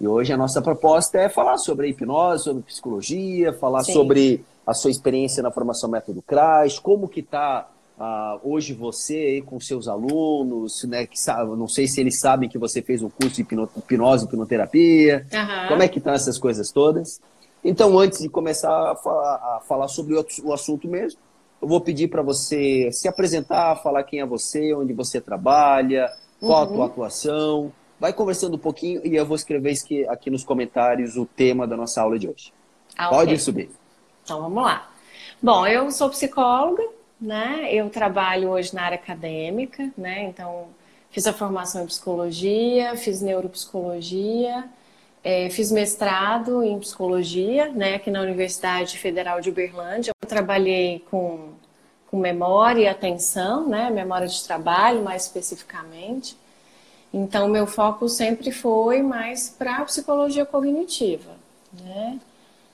E hoje a nossa proposta é falar sobre a hipnose, sobre psicologia, falar Sim. sobre a sua experiência na formação método CRAS, como que está ah, hoje você com seus alunos, né, que sabe, não sei se eles sabem que você fez um curso de hipnose e hipnoterapia, uhum. como é que estão essas coisas todas. Então, antes de começar a falar, a falar sobre o, o assunto mesmo, eu vou pedir para você se apresentar, falar quem é você, onde você trabalha, qual uhum. a tua atuação, Vai conversando um pouquinho e eu vou escrever aqui nos comentários o tema da nossa aula de hoje. Ah, Pode okay. subir. Então vamos lá. Bom, eu sou psicóloga, né? Eu trabalho hoje na área acadêmica, né? Então fiz a formação em psicologia, fiz neuropsicologia, é, fiz mestrado em psicologia, né? Aqui na Universidade Federal de Uberlândia. Eu trabalhei com, com memória e atenção, né? Memória de trabalho, mais especificamente. Então, meu foco sempre foi mais para a psicologia cognitiva, né?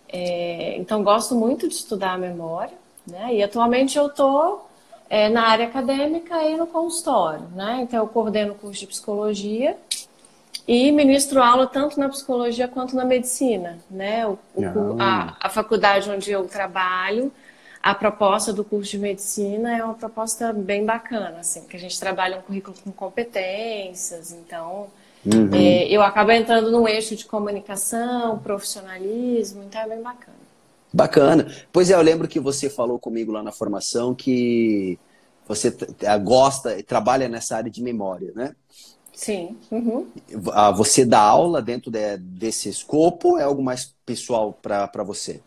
É, então, gosto muito de estudar a memória, né? E atualmente eu estou é, na área acadêmica e no consultório, né? Então, eu coordeno o curso de psicologia e ministro aula tanto na psicologia quanto na medicina, né? O, o, a, a faculdade onde eu trabalho a proposta do curso de medicina é uma proposta bem bacana, assim, que a gente trabalha um currículo com competências, então uhum. é, eu acabo entrando no eixo de comunicação, profissionalismo, então é bem bacana. Bacana. Pois é, eu lembro que você falou comigo lá na formação que você gosta, trabalha nessa área de memória, né? Sim. Uhum. Você dá aula dentro de, desse escopo ou é algo mais pessoal para você?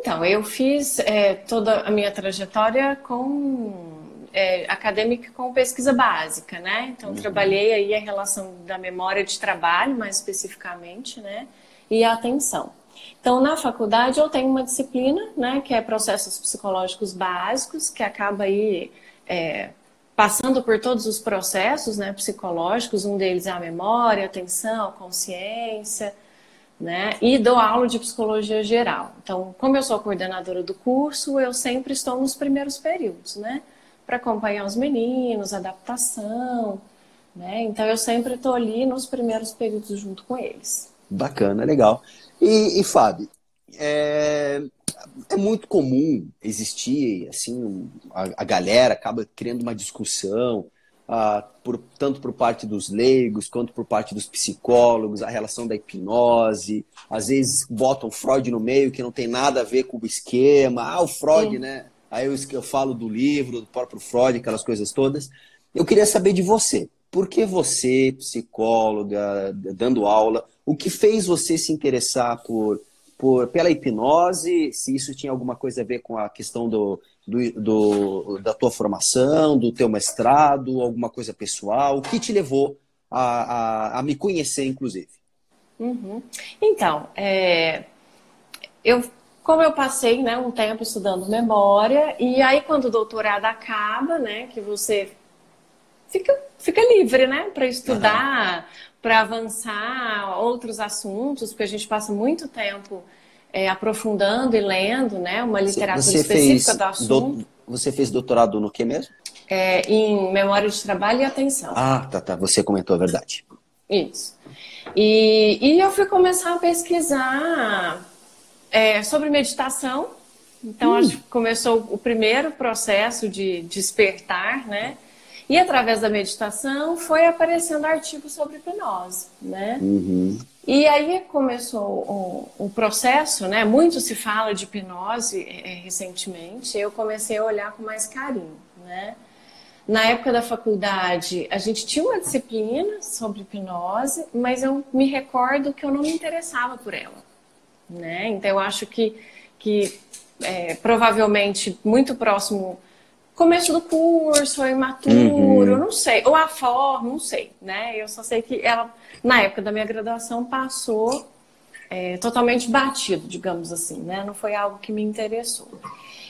Então, eu fiz é, toda a minha trajetória com é, acadêmica com pesquisa básica, né? Então, uhum. trabalhei aí a relação da memória de trabalho, mais especificamente, né? E a atenção. Então, na faculdade, eu tenho uma disciplina, né? Que é processos psicológicos básicos, que acaba aí é, passando por todos os processos né, psicológicos. Um deles é a memória, a atenção, a consciência, né? E dou aula de psicologia geral. Então, como eu sou coordenadora do curso, eu sempre estou nos primeiros períodos, né? Para acompanhar os meninos, adaptação, né? Então, eu sempre estou ali nos primeiros períodos junto com eles. Bacana, legal. E, e Fábio, é, é muito comum existir, assim, a, a galera acaba criando uma discussão ah, por, tanto por parte dos leigos quanto por parte dos psicólogos, a relação da hipnose. Às vezes botam Freud no meio que não tem nada a ver com o esquema. Ah, o Freud, Sim. né? Aí eu, eu falo do livro, do próprio Freud, aquelas coisas todas. Eu queria saber de você. Por que você, psicóloga, dando aula, o que fez você se interessar por, por pela hipnose? Se isso tinha alguma coisa a ver com a questão do, do, do, da tua formação, do teu mestrado, alguma coisa pessoal? O que te levou a, a, a me conhecer, inclusive? Uhum. Então, é, eu, como eu passei né, um tempo estudando memória, e aí quando o doutorado acaba, né, que você fica, fica livre né, para estudar, uhum. para avançar outros assuntos, porque a gente passa muito tempo é, aprofundando e lendo, né, uma literatura você específica fez do assunto. Do, você fez doutorado no que mesmo? É, em memória de trabalho e atenção. Ah, tá, tá. Você comentou a verdade. Isso. E, e eu fui começar a pesquisar é, sobre meditação. Então, hum. acho que começou o primeiro processo de despertar, né? E através da meditação foi aparecendo artigos sobre hipnose, né? Uhum. E aí começou o, o, processo, né? Muito se fala de hipnose é, recentemente. Eu comecei a olhar com mais carinho, né? Na época da faculdade, a gente tinha uma disciplina sobre hipnose, mas eu me recordo que eu não me interessava por ela, né? Então eu acho que, que é, provavelmente muito próximo começo do curso, ou imaturo, uhum. não sei, ou a forma, não sei, né? Eu só sei que ela, na época da minha graduação, passou é, totalmente batido, digamos assim, né? Não foi algo que me interessou.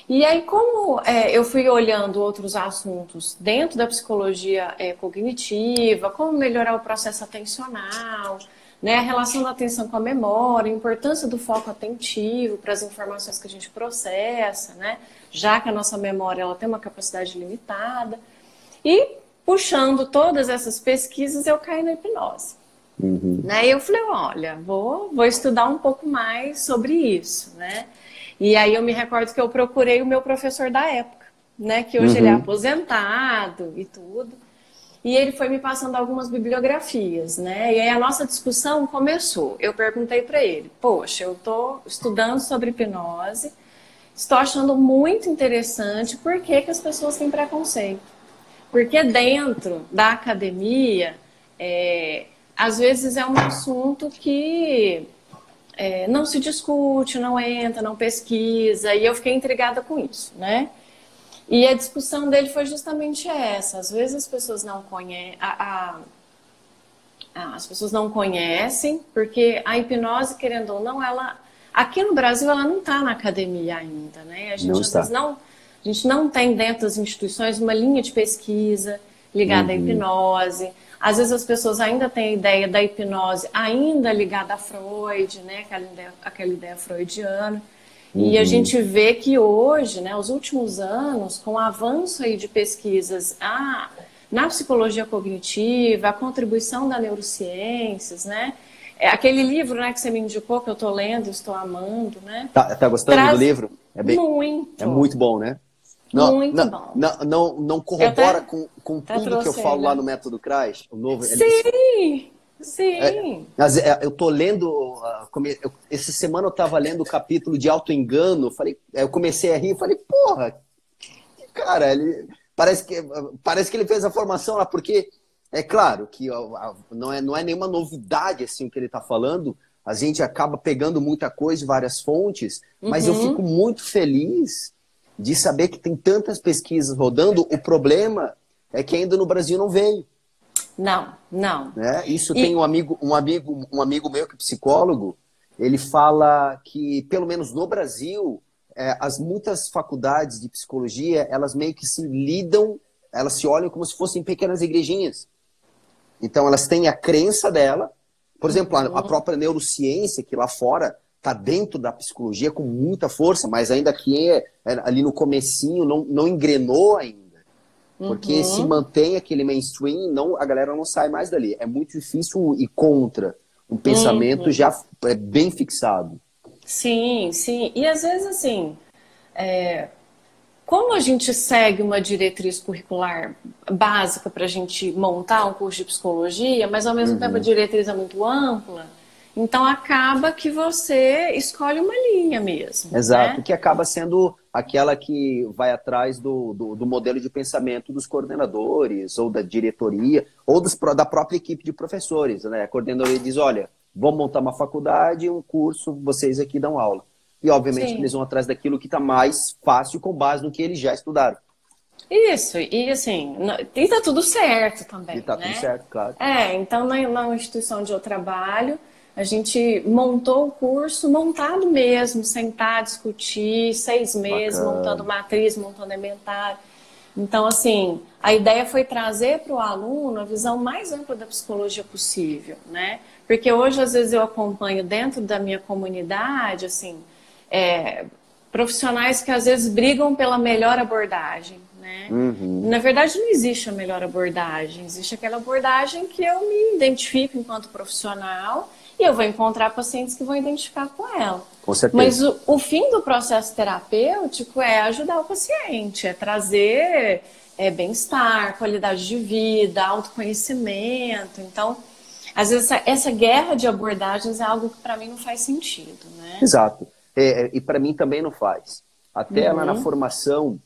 E aí, como é, eu fui olhando outros assuntos dentro da psicologia é, cognitiva, como melhorar o processo atencional, né, a relação da atenção com a memória, a importância do foco atentivo para as informações que a gente processa, né, já que a nossa memória ela tem uma capacidade limitada. E puxando todas essas pesquisas, eu caí na hipnose. Uhum. Né? E eu falei, olha, vou, vou estudar um pouco mais sobre isso, né? E aí eu me recordo que eu procurei o meu professor da época, né? Que hoje uhum. ele é uhum. aposentado e tudo. E ele foi me passando algumas bibliografias, né? E aí a nossa discussão começou. Eu perguntei para ele: "Poxa, eu estou estudando sobre hipnose, estou achando muito interessante. Por que, que as pessoas têm preconceito? Porque dentro da academia, é, às vezes é um assunto que é, não se discute, não entra, não pesquisa, e eu fiquei intrigada com isso, né? E a discussão dele foi justamente essa. Às vezes as pessoas não conhecem, a, a, as pessoas não conhecem, porque a hipnose, querendo ou não, ela aqui no Brasil ela não está na academia ainda, né? A gente não às vezes não, a gente não tem dentro das instituições uma linha de pesquisa ligada uhum. à hipnose. Às vezes as pessoas ainda têm a ideia da hipnose ainda ligada a Freud, né? Aquela ideia, aquela ideia freudiana. Uhum. E a uhum. gente vê que hoje, né, os últimos anos, com o avanço aí de pesquisas a, na psicologia cognitiva, a contribuição da neurociências, né? É aquele livro né, que você me indicou, que eu estou lendo, estou amando, né? Tá, tá gostando Traz... do livro? É bem... Muito. É muito bom, né? Não, Muito não, bom. Não, não, não corrobora até, com, com tudo que eu falo lá no Método CRAS? O novo, sim, sim. É, mas é, eu tô lendo, come, eu, essa semana eu tava lendo o capítulo de auto-engano, falei, eu comecei a rir e falei, porra, cara, ele, parece, que, parece que ele fez a formação lá, porque é claro que não, é, não é nenhuma novidade assim o que ele está falando, a gente acaba pegando muita coisa, várias fontes, mas uhum. eu fico muito feliz de saber que tem tantas pesquisas rodando. O problema é que ainda no Brasil não veio. Não, não. Né? Isso e... tem um amigo, um amigo, um amigo meu que é psicólogo. Ele fala que pelo menos no Brasil é, as muitas faculdades de psicologia elas meio que se lidam, elas se olham como se fossem pequenas igrejinhas. Então elas têm a crença dela. Por exemplo, a, a uhum. própria neurociência que lá fora está dentro da psicologia com muita força, mas ainda que é, é, ali no comecinho não, não engrenou ainda. Porque uhum. se mantém aquele mainstream, não, a galera não sai mais dali. É muito difícil ir contra um pensamento uhum. já é bem fixado. Sim, sim. E às vezes, assim, é, como a gente segue uma diretriz curricular básica para a gente montar um curso de psicologia, mas ao mesmo uhum. tempo a diretriz é muito ampla, então acaba que você escolhe uma linha mesmo. Exato, né? que acaba sendo aquela que vai atrás do, do, do, modelo de pensamento dos coordenadores, ou da diretoria, ou dos, da própria equipe de professores. Né? A coordenadoria diz: olha, vamos montar uma faculdade, um curso, vocês aqui dão aula. E obviamente Sim. eles vão atrás daquilo que está mais fácil com base no que eles já estudaram. Isso, e assim, e tá tudo certo também. E tá né? tudo certo, claro. É, então na, na instituição onde eu trabalho, a gente montou o curso montado mesmo, sentar, discutir, seis meses, Bacana. montando matriz, montando elementar. Então, assim, a ideia foi trazer para o aluno a visão mais ampla da psicologia possível, né? Porque hoje, às vezes, eu acompanho dentro da minha comunidade, assim, é, profissionais que às vezes brigam pela melhor abordagem, né? Uhum. Na verdade, não existe a melhor abordagem, existe aquela abordagem que eu me identifico enquanto profissional e eu vou encontrar pacientes que vão identificar com ela. Com certeza. Mas o, o fim do processo terapêutico é ajudar o paciente, é trazer é, bem-estar, qualidade de vida, autoconhecimento. Então, às vezes, essa, essa guerra de abordagens é algo que para mim não faz sentido. Né? Exato. É, e para mim também não faz. Até uhum. lá na formação,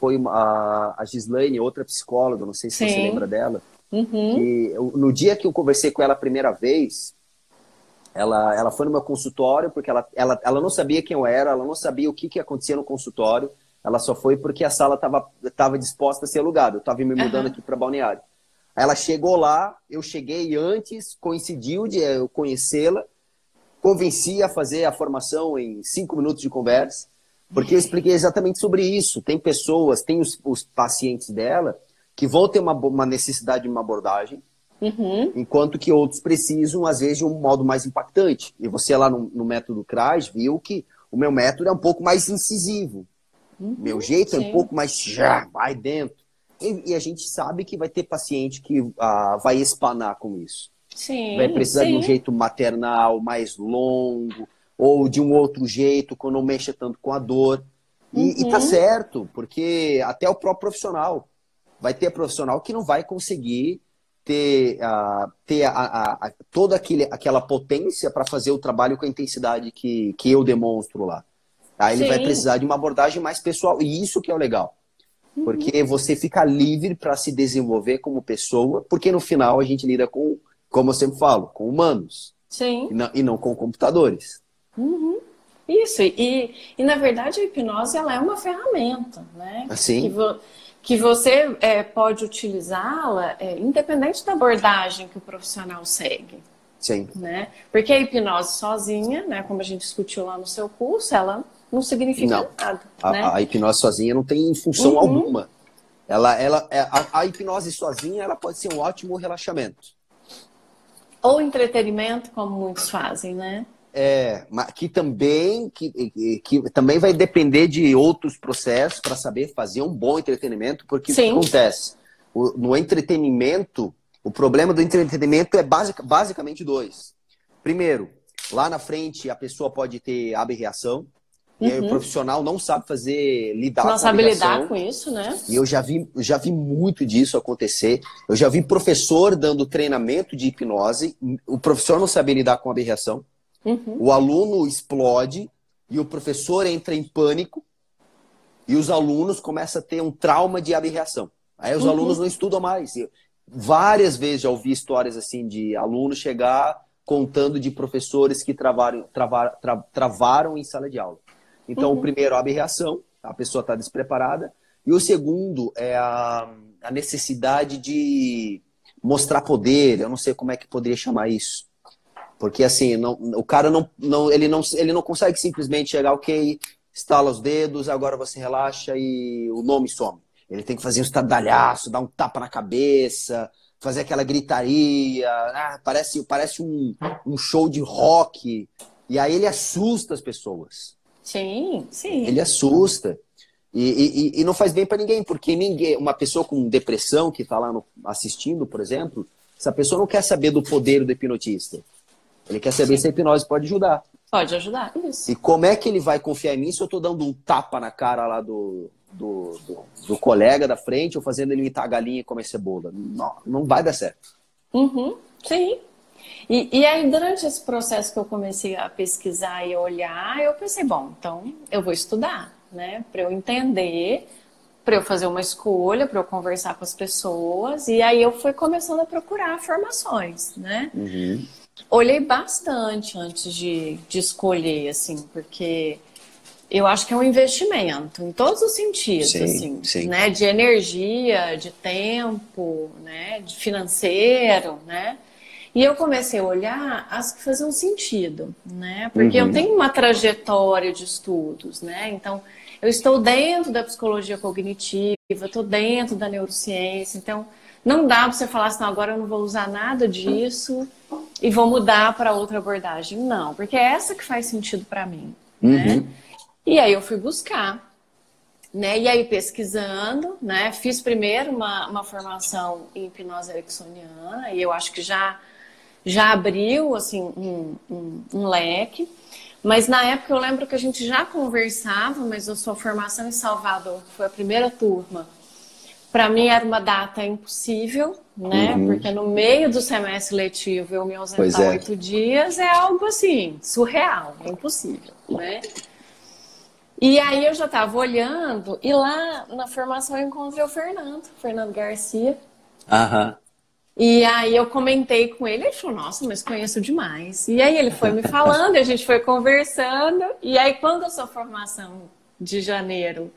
foi a, a Gislaine, outra psicóloga, não sei se Sim. você lembra dela, uhum. que no dia que eu conversei com ela a primeira vez, ela, ela foi no meu consultório porque ela, ela, ela não sabia quem eu era, ela não sabia o que, que acontecia no consultório. Ela só foi porque a sala estava tava disposta a ser alugada. Eu estava me mudando uhum. aqui para Balneário. Ela chegou lá, eu cheguei antes, coincidiu de eu conhecê-la, convenci a fazer a formação em cinco minutos de conversa, porque eu expliquei exatamente sobre isso. Tem pessoas, tem os, os pacientes dela que vão ter uma, uma necessidade de uma abordagem, Uhum. Enquanto que outros precisam, às vezes, de um modo mais impactante. E você lá no, no método CRAS viu que o meu método é um pouco mais incisivo. Uhum, meu jeito sim. é um pouco mais já, vai dentro. E, e, a gente sabe que vai ter paciente que uh, vai espanar com isso. Sim, vai precisar sim. de um jeito maternal mais longo, ou de um outro jeito, que não mexa tanto com a dor. E, e tá Uhum. certo, porque até o próprio profissional. Vai ter profissional que não vai conseguir ter, ah, ter a, a- a- toda aquele, aquela potência para fazer o trabalho com a intensidade que, que eu demonstro lá. Aí ele vai Sim. precisar de uma abordagem mais pessoal. E isso que é o legal. Uhum. Porque você fica livre para se desenvolver como pessoa, porque no final a gente lida com, como eu sempre falo, com humanos Sim. e não, e não com computadores. Uhum. Isso, e, e na verdade a hipnose ela é uma ferramenta, né? Assim? Que, que você é, pode utilizá-la é, independente da abordagem que o profissional segue, Sim. né? Porque a hipnose sozinha, né, como a gente discutiu lá no seu curso, ela não significa Não. nada, A, né? a hipnose sozinha não tem função Uhum. alguma. Ela, ela, é- a, a hipnose sozinha ela pode ser um ótimo relaxamento. Ou entretenimento, como muitos fazem, né? É, mas que também, que, que, também vai depender de outros processos para saber fazer um bom entretenimento, porque o que Sim. acontece? O- no entretenimento, o problema do entretenimento é basic, basicamente dois. Primeiro, lá na frente a pessoa pode ter aberração, e aí o Uhum. profissional não sabe fazer, lidar Não com sabe lidar com isso, né? E eu já vi, já vi muito disso acontecer. Eu já vi professor dando treinamento de hipnose, o professor não sabe lidar com a aberração, Uhum. o aluno explode e o professor entra em pânico e os alunos começam a ter um trauma de aberração. Aí os Uhum. alunos não estudam mais. Eu, várias vezes já ouvi histórias assim de alunos chegar contando de professores que travaram, travar- tra- travaram em sala de aula. Então, Uhum. o primeiro, a aberração, a pessoa está despreparada. E o segundo é a, a necessidade de mostrar poder. Eu não sei como é que poderia chamar isso. Porque assim, não, o cara não, não, ele não, ele não consegue simplesmente chegar, ok, estala os dedos, agora você relaxa e o nome some. Ele tem que fazer um estardalhaço, dar um tapa na cabeça, fazer aquela gritaria, ah, parece, parece um, um show de rock. E aí ele assusta as pessoas. Sim, sim. Ele assusta. E, e, e não faz bem para ninguém, porque ninguém, uma pessoa com depressão que está lá no- assistindo, por exemplo, essa pessoa não quer saber do poder do hipnotista. Ele quer saber se a hipnose pode ajudar. Pode ajudar, isso. E como é que ele vai confiar em mim se eu estou dando um tapa na cara lá do, do, do, do colega da frente ou fazendo ele imitar a galinha e comer cebola? Não, não vai dar certo. Uhum, sim. E, e aí, durante esse processo que eu comecei a pesquisar e olhar, eu pensei, bom, então eu vou estudar, né? Para eu entender, para eu fazer uma escolha, para eu conversar com as pessoas. E aí eu fui começando a procurar formações, né? Uhum. Olhei bastante antes de, de escolher, assim, porque eu acho que é um investimento em todos os sentidos, Sim, assim, sim. né? De energia, de tempo, né? De financeiro, né? E eu comecei a olhar as que faziam sentido, né? Porque Uhum. eu tenho uma trajetória de estudos, né? Então, eu estou dentro da psicologia cognitiva, estou dentro da neurociência, então não dá para você falar assim, não, agora eu não vou usar nada disso e vou mudar para outra abordagem. Não, porque é essa que faz sentido para mim, né? Uhum. E aí eu fui buscar, né? E aí pesquisando, né? Fiz primeiro uma, uma formação em hipnose ericksoniana e eu acho que já já abriu assim um, um, um leque. Mas na época eu lembro que a gente já conversava, mas a sua formação em Salvador, que foi a primeira turma, para mim era uma data impossível, né? Uhum. Porque no meio do semestre letivo eu me ausentar é. oito dias é algo assim, surreal, é impossível, né? E aí eu já estava olhando e lá na formação eu encontrei o Fernando, Fernando Garcia. Aham. E aí eu comentei com ele, ele falou, nossa, mas conheço demais. E aí ele foi me falando, e a gente foi conversando. E aí quando a sua formação de janeiro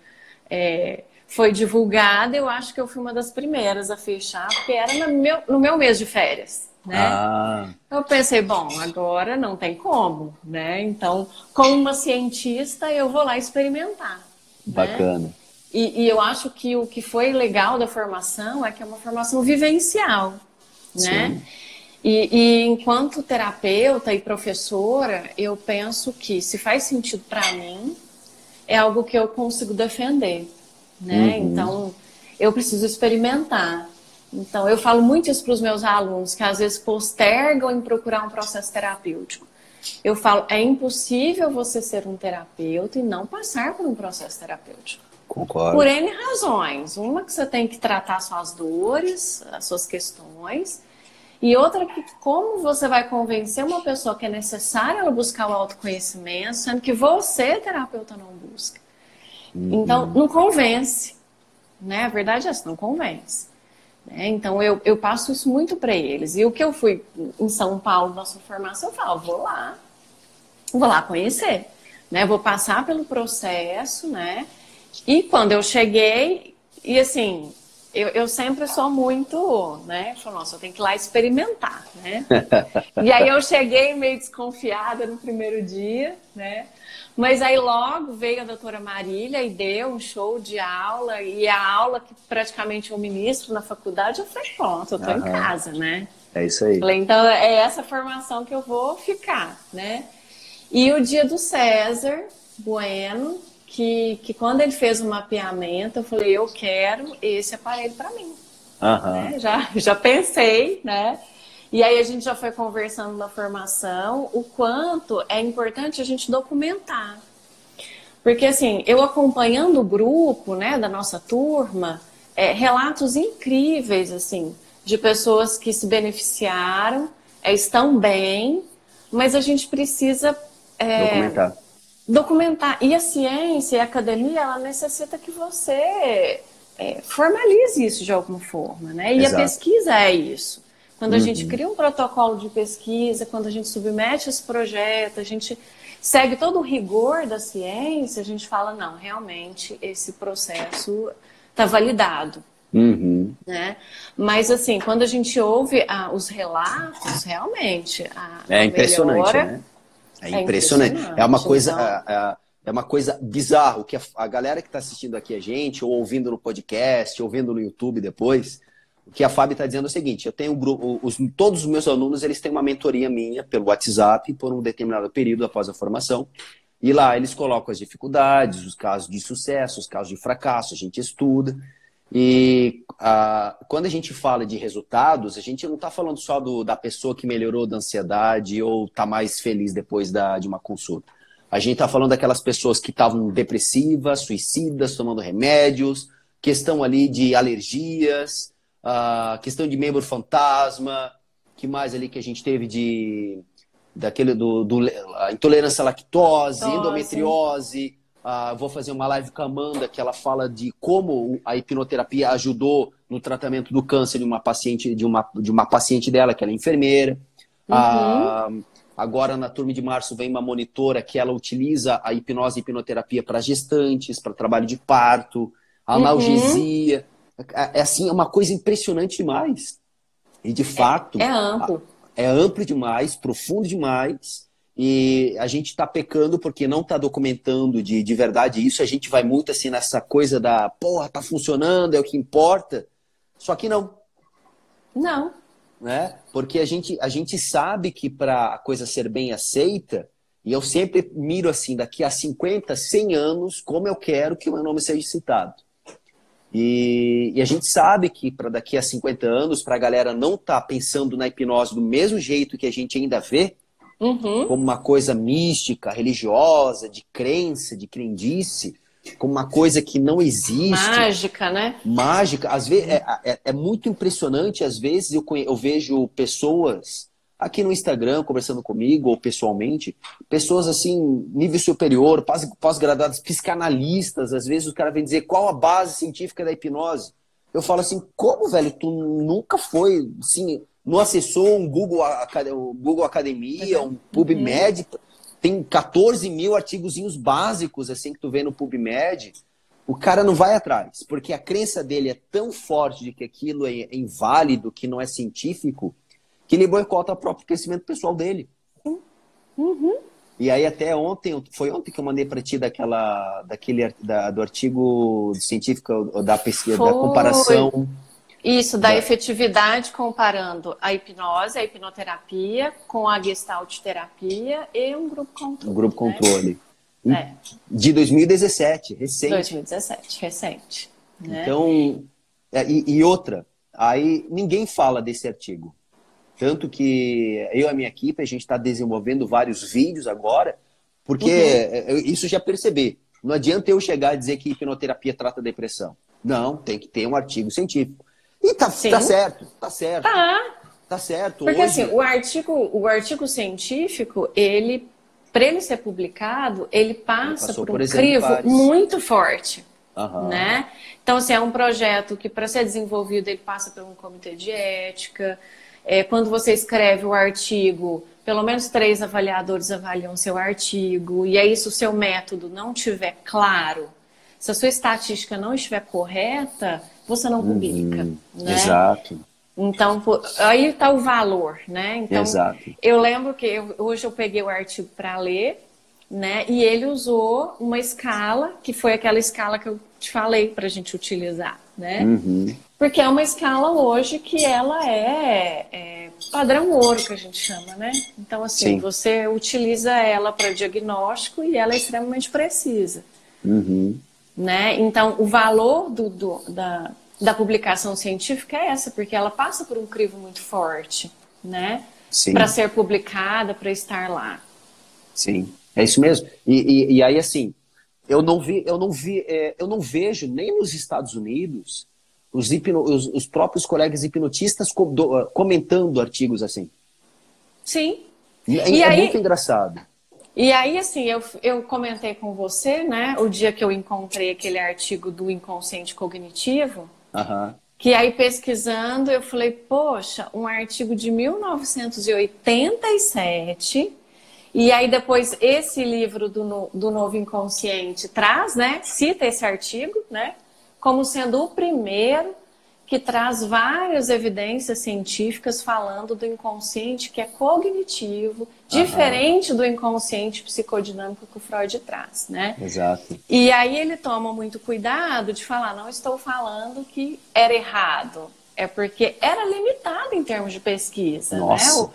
é, foi divulgada, eu acho que eu fui uma das primeiras a fechar, porque era no meu, no meu mês de férias, né? Ah, Eu pensei, bom, agora não tem como, né? Então, como uma cientista, eu vou lá experimentar. né? bacana. E, e eu acho que o que foi legal da formação é que é uma formação vivencial, né? E, e enquanto terapeuta e professora, eu penso que se faz sentido para mim, é algo que eu consigo defender, né? Uhum. Então, eu preciso experimentar. Então, eu falo muito isso para os meus alunos, que às vezes postergam em procurar um processo terapêutico. Eu falo, é impossível você ser um terapeuta e não passar por um processo terapêutico. Concordo. Por N razões. Uma que você tem que tratar suas dores, as suas questões. E outra que como você vai convencer uma pessoa que é necessário ela buscar o autoconhecimento, sendo que você, terapeuta, não busca. Uhum. Então, não convence. Né? A verdade é essa, não convence. Né? Então, eu, eu passo isso muito para eles. E o que eu fui em São Paulo, nossa formação, eu falo, vou lá, vou lá conhecer. Né? Vou passar pelo processo, né? E quando eu cheguei, e assim, eu, eu sempre sou muito, né? Falei, nossa, eu tenho que ir lá experimentar, né? e aí eu cheguei meio desconfiada no primeiro dia, né? Mas aí logo veio a doutora Marília e deu um show de aula, e a aula que praticamente eu ministro na faculdade, eu falei, pronto, eu tô uhum. em casa, né? É isso aí. Falei, então é essa formação que eu vou ficar, né? E o dia do César Bueno, que, que quando ele fez o mapeamento, eu falei, eu quero esse aparelho para mim. Uhum. Né? Já, já pensei, né? E aí a gente já foi conversando na formação o quanto é importante a gente documentar. Porque assim, eu acompanhando o grupo, né, da nossa turma, é, relatos incríveis, assim, de pessoas que se beneficiaram, é, estão bem, mas a gente precisa é, documentar documentar. E a ciência e a academia, ela necessita que você é, formalize isso de alguma forma, né? E Exato. a pesquisa é isso. Quando a uhum. gente cria um protocolo de pesquisa, quando a gente submete esse projeto, a gente segue todo o rigor da ciência, a gente fala, não, realmente esse processo está validado. Uhum. Né? Mas assim, quando a gente ouve ah, os relatos, realmente a, é impressionante, melhora, né? É, é impressionante. É uma coisa. É, é, é uma coisa bizarra. que a, a galera que está assistindo aqui a gente, ou ouvindo no podcast, ou ouvindo no YouTube depois, o que a Fábio está dizendo é o seguinte: eu tenho os, todos os meus alunos eles têm uma mentoria minha pelo WhatsApp por um determinado período após a formação. E lá eles colocam as dificuldades, os casos de sucesso, os casos de fracasso, a gente estuda. E quando a gente fala de resultados, a gente não está falando só do, da pessoa que melhorou da ansiedade ou está mais feliz depois da, de uma consulta. A gente está falando daquelas pessoas que estavam depressivas, suicidas, tomando remédios, questão ali de alergias, a questão de membro fantasma, que mais ali que a gente teve de daquele do, do intolerância à lactose, Nossa. endometriose, ah, vou fazer uma live com a Amanda que ela fala de como a hipnoterapia ajudou no tratamento do câncer de uma paciente de uma, de uma paciente dela que ela é enfermeira. Uhum. Ah, agora na turma de março vem uma monitora que ela utiliza a hipnose e hipnoterapia para gestantes, para trabalho de parto, analgesia. Uhum. É, é assim, é uma coisa impressionante demais. E de fato. É, é amplo. É amplo demais, profundo demais. E a gente está pecando porque não está documentando de, de verdade isso. A gente vai muito assim nessa coisa da porra, tá funcionando, é o que importa. Só que não. Não. Né? Porque a gente, a gente sabe que para a coisa ser bem aceita, e eu sempre miro assim, daqui a 50, 100 anos, como eu quero que o meu nome seja citado. E, e a gente sabe que para daqui a 50 anos, para a galera não estar tá pensando na hipnose do mesmo jeito que a gente ainda vê, uhum. como uma coisa mística, religiosa, de crença, de crendice, como uma coisa que não existe. Mágica, né? Mágica. Às vezes, é, é, é muito impressionante, às vezes eu, eu vejo pessoas aqui no Instagram conversando comigo ou pessoalmente, pessoas assim, nível superior, pós-graduadas, psicanalistas, às vezes o cara vem dizer qual a base científica da hipnose. Eu falo assim, como, velho, tu nunca foi, assim, não acessou um Google, Google Academia, um PubMed, uhum. tem 14 mil artigozinhos básicos assim que tu vê no PubMed, o cara não vai atrás, porque a crença dele é tão forte de que aquilo é inválido, que não é científico, que ele boicota o próprio crescimento pessoal dele. Uhum. E aí até ontem, foi ontem que eu mandei para ti daquela, daquele, da, do artigo científico da pesquisa, foi. da comparação isso, da efetividade comparando a hipnose, a hipnoterapia, com a gestalt terapia e um grupo controle. Um grupo né? controle. É. De 2017, recente. 2017, recente. Né? Então, é, e, e, outra, Aí ninguém fala desse artigo. Tanto que eu e a minha equipe, a gente está desenvolvendo vários vídeos agora, porque uhum. É, é, isso já percebi. Não adianta eu chegar e dizer que hipnoterapia trata depressão. Não, tem que ter um artigo científico. E tá, tá certo, tá certo. Tá. Tá certo. Porque Hoje... assim, o artigo, o artigo científico, ele, para ele ser publicado, ele passa ele por um por crivo muito forte. Uhum. Né? Então, assim, é um projeto que, para ser desenvolvido, ele passa por um comitê de ética. É, quando você escreve o artigo, pelo menos três avaliadores avaliam seu artigo. E aí, se o seu método não estiver claro, se a sua estatística não estiver correta, você não publica. Uhum. Né? Exato. Então, aí está o valor, né? Então, Exato. eu lembro que eu, hoje eu peguei o artigo para ler, né? E ele usou uma escala, que foi aquela escala que eu te falei para a gente utilizar, né? Uhum. Porque é uma escala hoje que ela é, é, padrão ouro, que a gente chama, né? Então, assim, Sim. você utiliza ela para diagnóstico e ela é extremamente precisa. Uhum. Né? Então, o valor do, do da, da publicação científica é essa, porque ela passa por um crivo muito forte, né? Para ser publicada, para estar lá. Sim, é isso mesmo. E, e, e aí, assim, eu não vi, eu não vi, é, eu não vejo nem nos Estados Unidos os, hipno, os, os próprios colegas hipnotistas comentando artigos assim. Sim. É, e é aí, muito engraçado. E aí, assim, eu, eu comentei com você, né, o dia que eu encontrei aquele artigo do inconsciente cognitivo, Uhum. Que aí pesquisando, eu falei, poxa, um artigo de 1987. E aí depois esse livro do, do Novo Inconsciente traz, né? Cita esse artigo, né? Como sendo o primeiro que traz várias evidências científicas falando do inconsciente que é cognitivo, diferente do inconsciente psicodinâmico que o Freud traz, né? Exato. E aí ele toma muito cuidado de falar, não estou falando que era errado, é porque era limitado em termos de pesquisa, né? Nossa. né?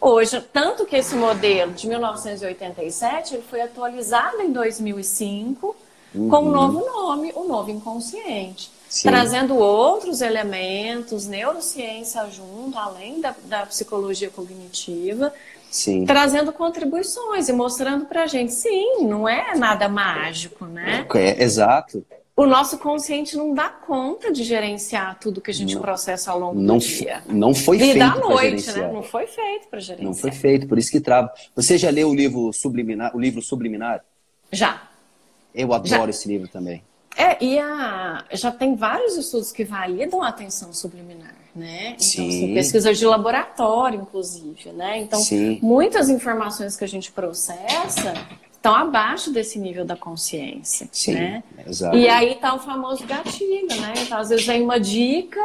Hoje, tanto que esse modelo de 1987 ele foi atualizado em 2005 uhum. com um novo nome, o novo inconsciente. Sim. trazendo outros elementos, neurociência junto, além da, da psicologia cognitiva, Sim. trazendo contribuições e mostrando para a gente, sim, não é nada mágico, né? É, exato. O nosso consciente não dá conta de gerenciar tudo que a gente não, processa ao longo não, do dia. Não foi feito à noite, né? Não foi feito para gerenciar. Não foi feito, por isso que trava. Você já leu o livro Subliminar? O livro Subliminar? Já. Eu adoro já. esse livro também. É, e a, já tem vários estudos que validam a atenção subliminar, né? Então, Sim. Assim, pesquisas de laboratório, inclusive, né? Então, Sim. muitas informações que a gente processa estão abaixo desse nível da consciência, Sim, né? Exato. E aí tá o famoso gatilho, né? Então, às vezes vem uma dica,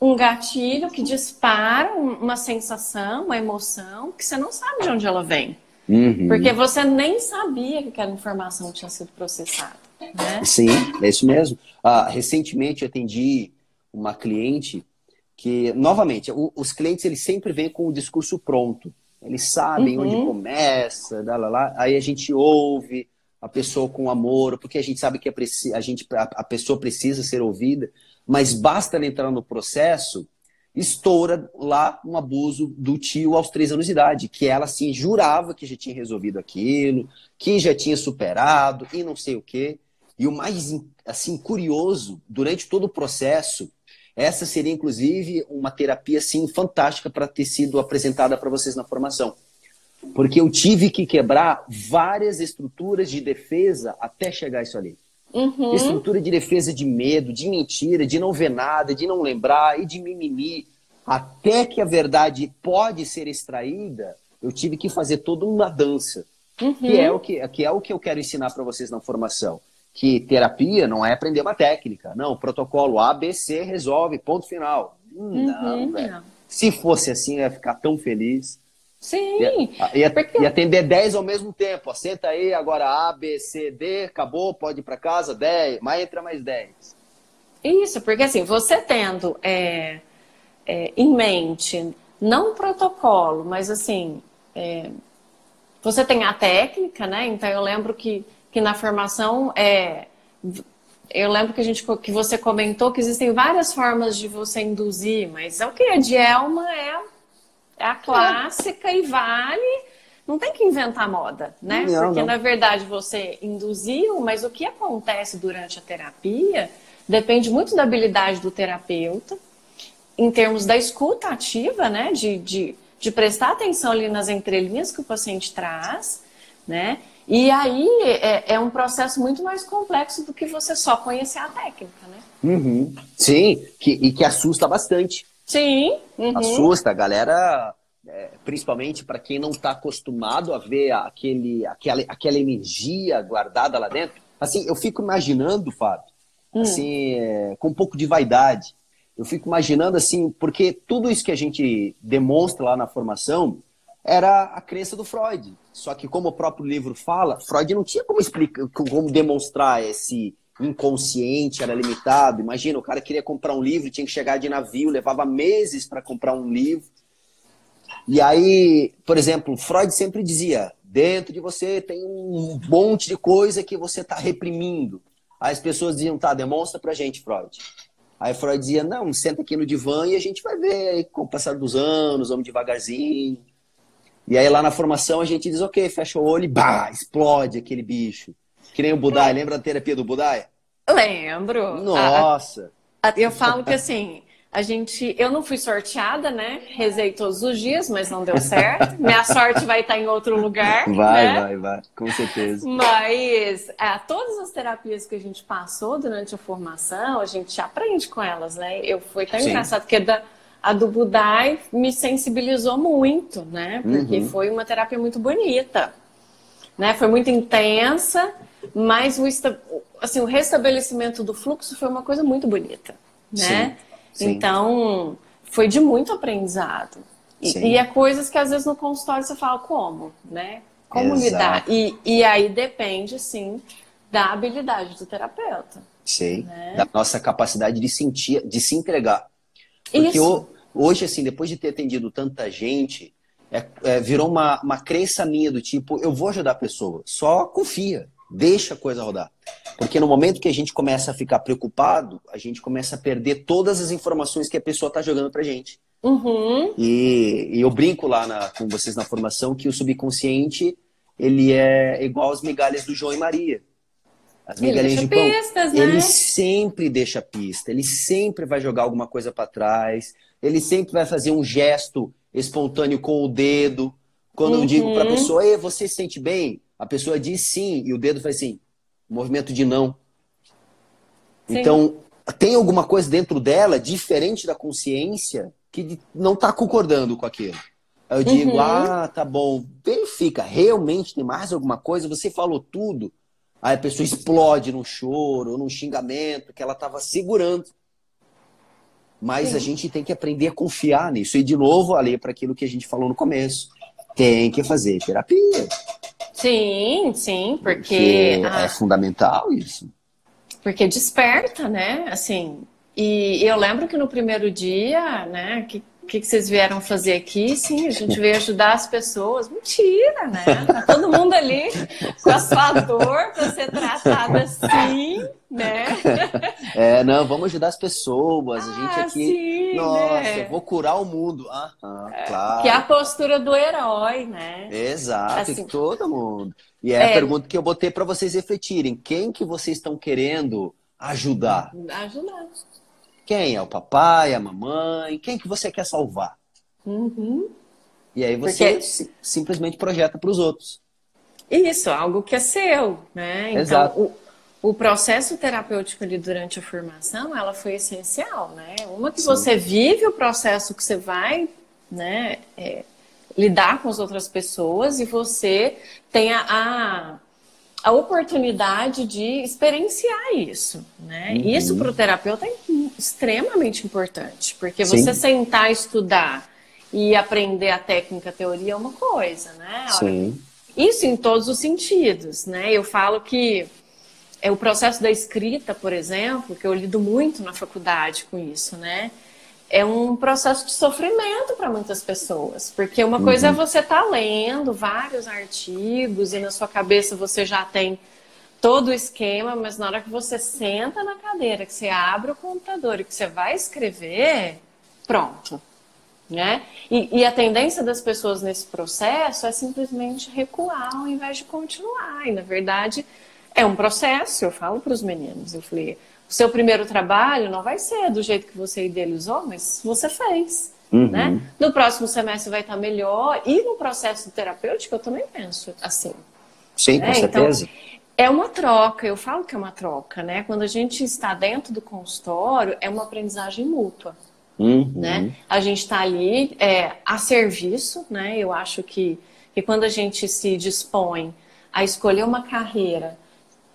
um gatilho que dispara uma sensação, uma emoção, que você não sabe de onde ela vem. Uhum. Porque você nem sabia que aquela informação tinha sido processada. Né? Sim, é isso mesmo. Ah, recentemente eu atendi uma cliente que, novamente, os clientes eles sempre vêm com o discurso pronto. Eles sabem uhum. onde começa, lá, lá, lá. aí a gente ouve a pessoa com amor, porque a gente sabe que a, a, gente, a, a pessoa precisa ser ouvida, mas basta ela entrar no processo, estoura lá um abuso do tio aos três anos de idade, que ela assim jurava que já tinha resolvido aquilo, que já tinha superado e não sei o quê. E o mais assim curioso, durante todo o processo, essa seria inclusive uma terapia assim fantástica para ter sido apresentada para vocês na formação. Porque eu tive que quebrar várias estruturas de defesa até chegar isso ali. Uhum. Estrutura de defesa de medo, de mentira, de não ver nada, de não lembrar e de mimimi. Até que a verdade pode ser extraída, eu tive que fazer toda uma dança. Uhum. Que, é o que, que é o que eu quero ensinar para vocês na formação que terapia não é aprender uma técnica. Não, protocolo A, B, C resolve, ponto final. Hum, não, uhum, velho. Não. Se fosse assim, eu ia ficar tão feliz. Sim. Ia, ia, porque... ia atender 10 ao mesmo tempo. Ó, senta aí, agora A, B, C, D, acabou, pode ir para casa, 10, mas entra mais 10. Isso, porque assim, você tendo é, é, em mente, não um protocolo, mas assim, é, você tem a técnica, né? Então eu lembro que que na formação é eu lembro que a gente que você comentou que existem várias formas de você induzir, mas é o que a Dielma é, é a clássica é. e vale. Não tem que inventar moda, né? Não, Porque não. na verdade você induziu, mas o que acontece durante a terapia depende muito da habilidade do terapeuta, em termos da escuta ativa, né? De, de, de prestar atenção ali nas entrelinhas que o paciente traz, né? E aí é, é, um processo muito mais complexo do que você só conhecer a técnica, né? Uhum. Sim, que, e que assusta bastante. Sim. Uhum. Assusta, a galera, é, principalmente para quem não está acostumado a ver aquele, aquela, aquela energia guardada lá dentro. Assim, eu fico imaginando, Fábio, hum. assim, é, com um pouco de vaidade, eu fico imaginando assim, porque tudo isso que a gente demonstra lá na formação era a crença do Freud. Só que, como o próprio livro fala, Freud não tinha como explicar, como demonstrar esse inconsciente, era limitado. Imagina, o cara queria comprar um livro, tinha que chegar de navio, levava meses para comprar um livro. E aí, por exemplo, Freud sempre dizia: dentro de você tem um monte de coisa que você está reprimindo. Aí as pessoas diziam: tá, demonstra pra gente, Freud. Aí Freud dizia: não, senta aqui no divã e a gente vai ver aí, com o passar dos anos, vamos devagarzinho. E aí lá na formação a gente diz, ok, fecha o olho e bah, explode aquele bicho. Que nem o Budai, lembra da terapia do Budai? Lembro. Nossa. A, a, eu falo que assim, a gente, eu não fui sorteada, né? Rezei todos os dias, mas não deu certo. Minha sorte vai estar em outro lugar. Vai, né? vai, vai, com certeza. Mas é, todas as terapias que a gente passou durante a formação, a gente aprende com elas, né? Eu foi tão Sim. engraçado que da a do Budai me sensibilizou muito, né? Porque uhum. foi uma terapia muito bonita, né? Foi muito intensa, mas o, assim, o restabelecimento do fluxo foi uma coisa muito bonita, né? Sim, sim. Então, foi de muito aprendizado. E, e, é coisas que às vezes no consultório você fala como, né? Como Exato. lidar? E, e aí depende, sim, da habilidade do terapeuta. Sim, né? da nossa capacidade de sentir, de se entregar. Porque Isso. hoje, assim, depois de ter atendido tanta gente, é, é, virou uma, uma crença minha do tipo, eu vou ajudar a pessoa, só confia, deixa a coisa rodar. Porque no momento que a gente começa a ficar preocupado, a gente começa a perder todas as informações que a pessoa está jogando pra gente. Uhum. E, e, eu brinco lá na, com vocês na formação que o subconsciente ele é igual às migalhas do João e Maria. As migalhinhas de pão. Pistas, né? Ele sempre deixa pista, ele sempre vai jogar alguma coisa para trás, ele sempre vai fazer um gesto espontâneo com o dedo. Quando uhum. eu digo para a pessoa, Ei, você se sente bem? A pessoa diz sim, e o dedo faz assim, movimento de não. Sim. Então, tem alguma coisa dentro dela diferente da consciência que não está concordando com aquilo. Aí eu digo, uhum. ah, tá bom, verifica, realmente tem mais alguma coisa? Você falou tudo, Aí a pessoa explode num choro num xingamento que ela estava segurando. Mas Sim. a gente tem que aprender a confiar nisso. E, de novo, ali para aquilo que a gente falou no começo. Tem que fazer terapia. Sim, sim, porque. porque É fundamental isso. Porque desperta, né? Assim. E eu lembro que no primeiro dia, né, que que, que vocês vieram fazer aqui? Sim, a gente veio ajudar as pessoas. Mentira, né? Tá todo mundo ali com a sua dor para ser tratada assim, né? É, não, vamos ajudar as pessoas. A gente ah, aqui. Sim, nossa, né? vou curar o mundo. Ah, ah, claro. Que é a postura do herói, né? Exato, assim, todo mundo. E é, é a pergunta que eu botei para vocês refletirem. Quem que vocês estão querendo ajudar? Ajudar. Quem? É o papai, a mamãe? Quem que você quer salvar? Uhum. E aí você Porque... simplesmente projeta para os outros. Isso, algo que é seu, né? Então, Exato. O, o processo terapêutico ali durante a formação, ela foi essencial, né? Uma que Sim. você vive o processo que você vai, né? É, lidar com as outras pessoas e você tem a, a a oportunidade de experienciar isso, né? Uhum. Isso para o terapeuta é extremamente importante, porque Sim. você sentar, estudar e aprender a técnica, a teoria é uma coisa, né? Sim. Isso em todos os sentidos, né? Eu falo que é o processo da escrita, por exemplo, que eu lido muito na faculdade com isso, né? É um processo de sofrimento para muitas pessoas, porque uma coisa é uhum. é você estar tá lendo vários artigos e na sua cabeça você já tem todo o esquema, mas na hora que você senta na cadeira, que você abre o computador e que você vai escrever, pronto. Né? E, e, a tendência das pessoas nesse processo é simplesmente recuar ao invés de continuar. E na verdade é um processo. Eu falo para os meninos, eu falei, o seu primeiro trabalho não vai ser do jeito que você idealizou, mas você fez. Uhum. Né? No próximo semestre vai estar melhor e no processo terapêutico eu também penso assim. Sim, né? com certeza. Então, é uma troca, eu falo que é uma troca, né? Quando a gente está dentro do consultório, é uma aprendizagem mútua. Uhum. Né? A gente está ali é, a serviço, né? Eu acho que, que quando a gente se dispõe a escolher uma carreira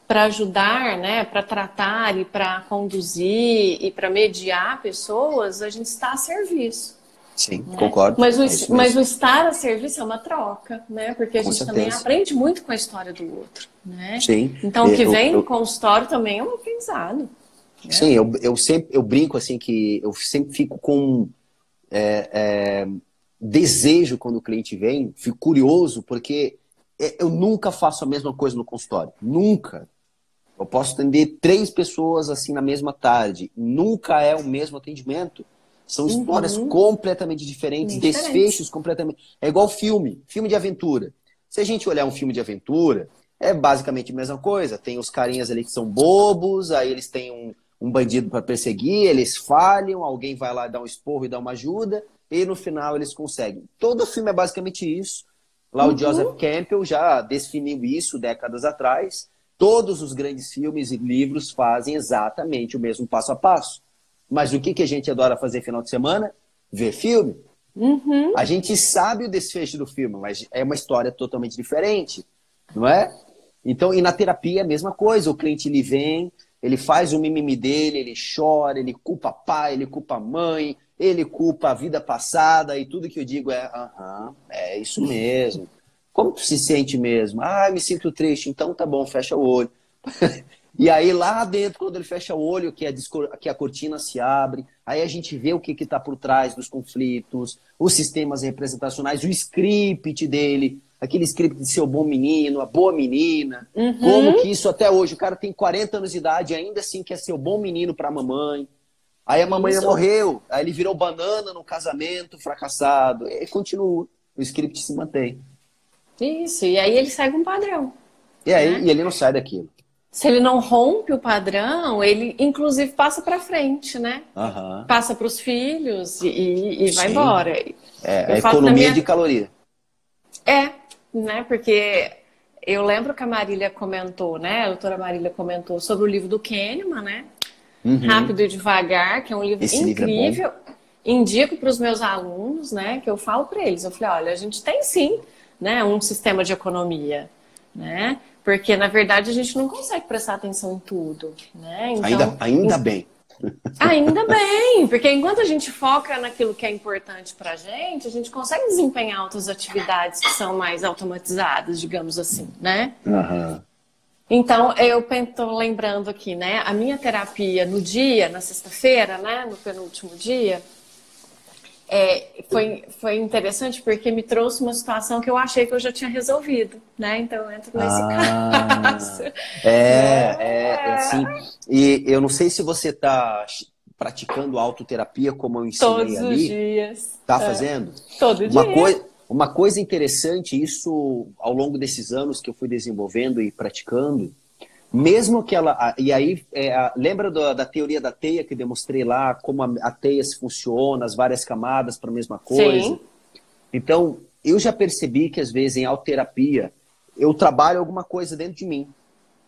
para ajudar, né, para tratar e para conduzir e para mediar pessoas, a gente está a serviço. Sim, né? concordo. Mas o, é mas o estar a serviço é uma troca, né? Porque a com gente certeza. também aprende muito com a história do outro, né? Sim. Então, o que vem eu, no consultório também é um aprendizado. Né? Sim, eu, eu sempre eu brinco assim que eu sempre fico com é, é, desejo quando o cliente vem, fico curioso porque é, eu nunca faço a mesma coisa no consultório, nunca. Eu posso atender três pessoas assim na mesma tarde, nunca é o mesmo atendimento. São uhum. histórias completamente diferentes, Bem desfechos diferente. completamente. É igual filme, filme de aventura. Se a gente olhar um filme de aventura, é basicamente a mesma coisa. Tem os carinhas ali que são bobos, aí eles têm um, um bandido para perseguir, eles falham, alguém vai lá dar um esporro e dar uma ajuda, e no final eles conseguem. Todo filme é basicamente isso. Lá uhum. o Joseph Campbell já definiu isso décadas atrás. Todos os grandes filmes e livros fazem exatamente o mesmo passo a passo. Mas o que, que a gente adora fazer final de semana? Ver filme. Uhum. A gente sabe o desfecho do filme, mas é uma história totalmente diferente, não é? Então, e na terapia é a mesma coisa. O cliente ele vem, ele faz o mimimi dele, ele chora, ele culpa pai, ele culpa mãe, ele culpa a vida passada e tudo que eu digo é, aham, é isso mesmo. Como tu se sente mesmo? Ah, me sinto triste. Então tá bom, fecha o olho. e aí lá dentro, quando ele fecha o olho, que a, que a cortina se abre, aí a gente vê o que está por trás dos conflitos, os sistemas representacionais, o script dele, aquele script de ser o bom menino, a boa menina, uhum. como que isso até hoje, o cara tem 40 anos de idade ainda assim quer ser o bom menino para a mamãe. Aí a mamãe isso. morreu, aí ele virou banana no casamento, fracassado, e continua, o script se mantém. Isso, e aí ele segue um padrão. E aí né? e ele não sai daquilo. Se ele não rompe o padrão, ele inclusive passa para frente, né? Uhum. Passa para os filhos e, e vai embora. É, é economia minha... de caloria. É, né? Porque eu lembro que a Marília comentou, né? A doutora Marília comentou sobre o livro do Kahneman, né? Uhum. Rápido e Devagar, que é um livro Esse incrível. Livro é Indico para os meus alunos, né? Que eu falo para eles. Eu falei, olha, a gente tem sim, né? Um sistema de economia, né? Porque, na verdade, a gente não consegue prestar atenção em tudo, né? Então, ainda, ainda bem. Ainda bem, porque enquanto a gente foca naquilo que é importante para a gente, a gente consegue desempenhar outras atividades que são mais automatizadas, digamos assim, né? Uhum. Então, eu estou lembrando aqui, né? A minha terapia no dia, na sexta-feira, né? No penúltimo dia, é, foi, foi interessante porque me trouxe uma situação que eu achei que eu já tinha resolvido, né? Então eu entro nesse ah, caso. É, é, é, assim. E eu não sei se você está praticando autoterapia como eu ensinei Todos ali. os dias. Tá é. fazendo? Todo uma dia. Coisa, uma coisa interessante, isso ao longo desses anos que eu fui desenvolvendo e praticando, mesmo que ela. E aí, é, lembra do, da teoria da teia que demonstrei lá, como a, a teia se funciona, as várias camadas para a mesma coisa? Sim. Então, eu já percebi que às vezes em autoterapia eu trabalho alguma coisa dentro de mim.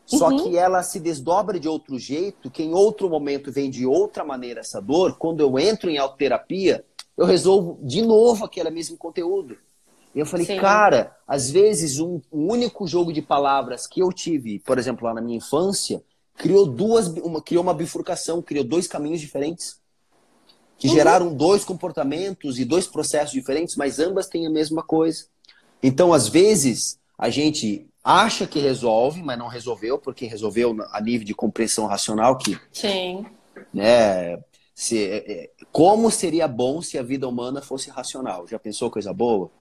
Só uhum. que ela se desdobra de outro jeito, que em outro momento vem de outra maneira essa dor. Quando eu entro em autoterapia, eu resolvo de novo aquele mesmo conteúdo. E eu falei, Sim. cara, às vezes um, um, único jogo de palavras que eu tive, por exemplo, lá na minha infância, criou duas, uma, criou uma bifurcação, criou dois caminhos diferentes. Que uhum. geraram dois comportamentos e dois processos diferentes, mas ambas têm a mesma coisa. Então, às vezes, a gente acha que resolve, mas não resolveu, porque resolveu a nível de compreensão racional que. Sim. Né, se, é, é, como seria bom se a vida humana fosse racional? Já pensou coisa boa?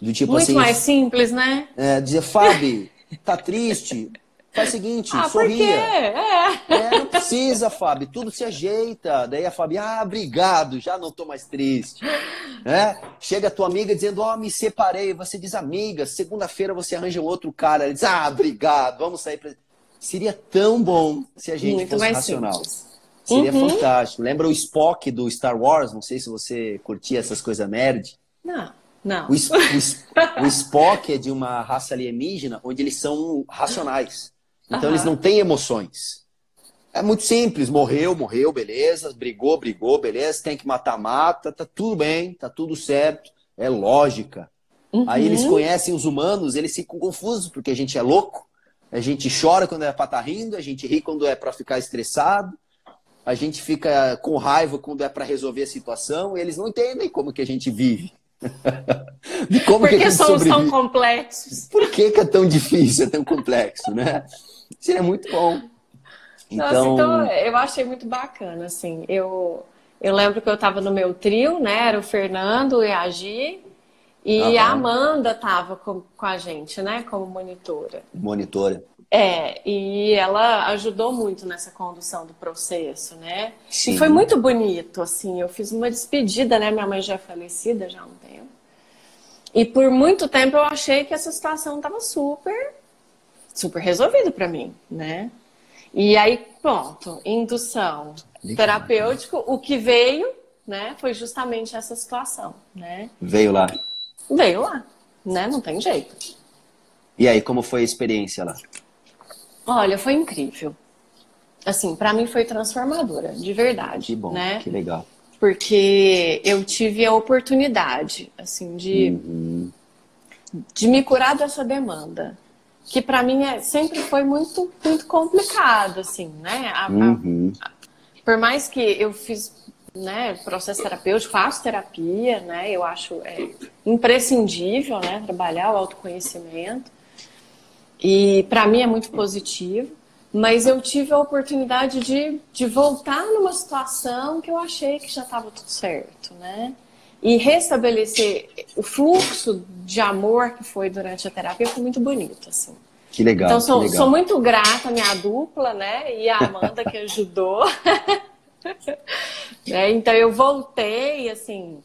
Do tipo Muito assim, mais simples, né? É, dizer, Fábio, tá triste? Faz o seguinte, ah, sorria. Por quê? É. é. não precisa, Fábio, tudo se ajeita. Daí a Fábio, ah, obrigado, já não tô mais triste. É? Chega a tua amiga dizendo, ó, oh, me separei. Você diz, amiga, segunda-feira você arranja um outro cara. Ele diz, ah, obrigado, vamos sair pra... Seria tão bom se a gente Muito fosse racional. Simples. Seria uhum. fantástico. Lembra o Spock do Star Wars? Não sei se você curtia essas coisas nerd. Não. Não. O, o, o, Spock é de uma raça alienígena onde eles são racionais. Então eles não têm emoções. É muito simples. Morreu, morreu, beleza. Brigou, brigou, beleza. Tem que matar, mata. Tá tudo bem, tá tudo certo. É lógica. Uhum. Aí eles conhecem os humanos, eles ficam confusos porque a gente é louco. A gente chora quando é pra estar tá rindo, a gente ri quando é para ficar estressado. A gente fica com raiva quando é para resolver a situação. E eles não entendem como que a gente vive. Como Por que, que somos tão complexos? Por que, que, é tão difícil, é tão complexo, né? Seria muito bom. Então... Nossa, então eu achei muito bacana, assim. Eu, eu lembro que eu estava no meu trio, né? Era o Fernando e a Gi. E uhum. a Amanda estava com, com a gente, né? Como monitora. Monitora. É, e ela ajudou muito nessa condução do processo, né? Sim. E foi muito bonito, assim. Eu fiz uma despedida, né? Minha mãe já é falecida já há um. E por muito tempo eu achei que essa situação estava super, super resolvida para mim, né? E aí, pronto, indução terapêutico, o que veio, né? Foi justamente essa situação, né? Veio lá. Veio lá, né? Não tem jeito. E aí, como foi a experiência lá? Olha, foi incrível. Assim, para mim foi transformadora, de verdade. Que bom, né? que legal. Porque eu tive a oportunidade, assim, de, uhum. de me curar dessa demanda. Que para mim é, sempre foi muito, muito complicado, assim, né? A, uhum. a, por mais que eu fiz né, processo terapêutico, faço terapia, né? Eu acho é, imprescindível, né? Trabalhar o autoconhecimento. E para mim é muito positivo, mas eu tive a oportunidade de, de voltar numa situação que eu achei que já estava tudo certo, né? E restabelecer o fluxo de amor que foi durante a terapia foi muito bonito, assim. Que legal. Então, sou, legal. sou muito grata à minha dupla, né? E a Amanda que ajudou. é, então, eu voltei, assim,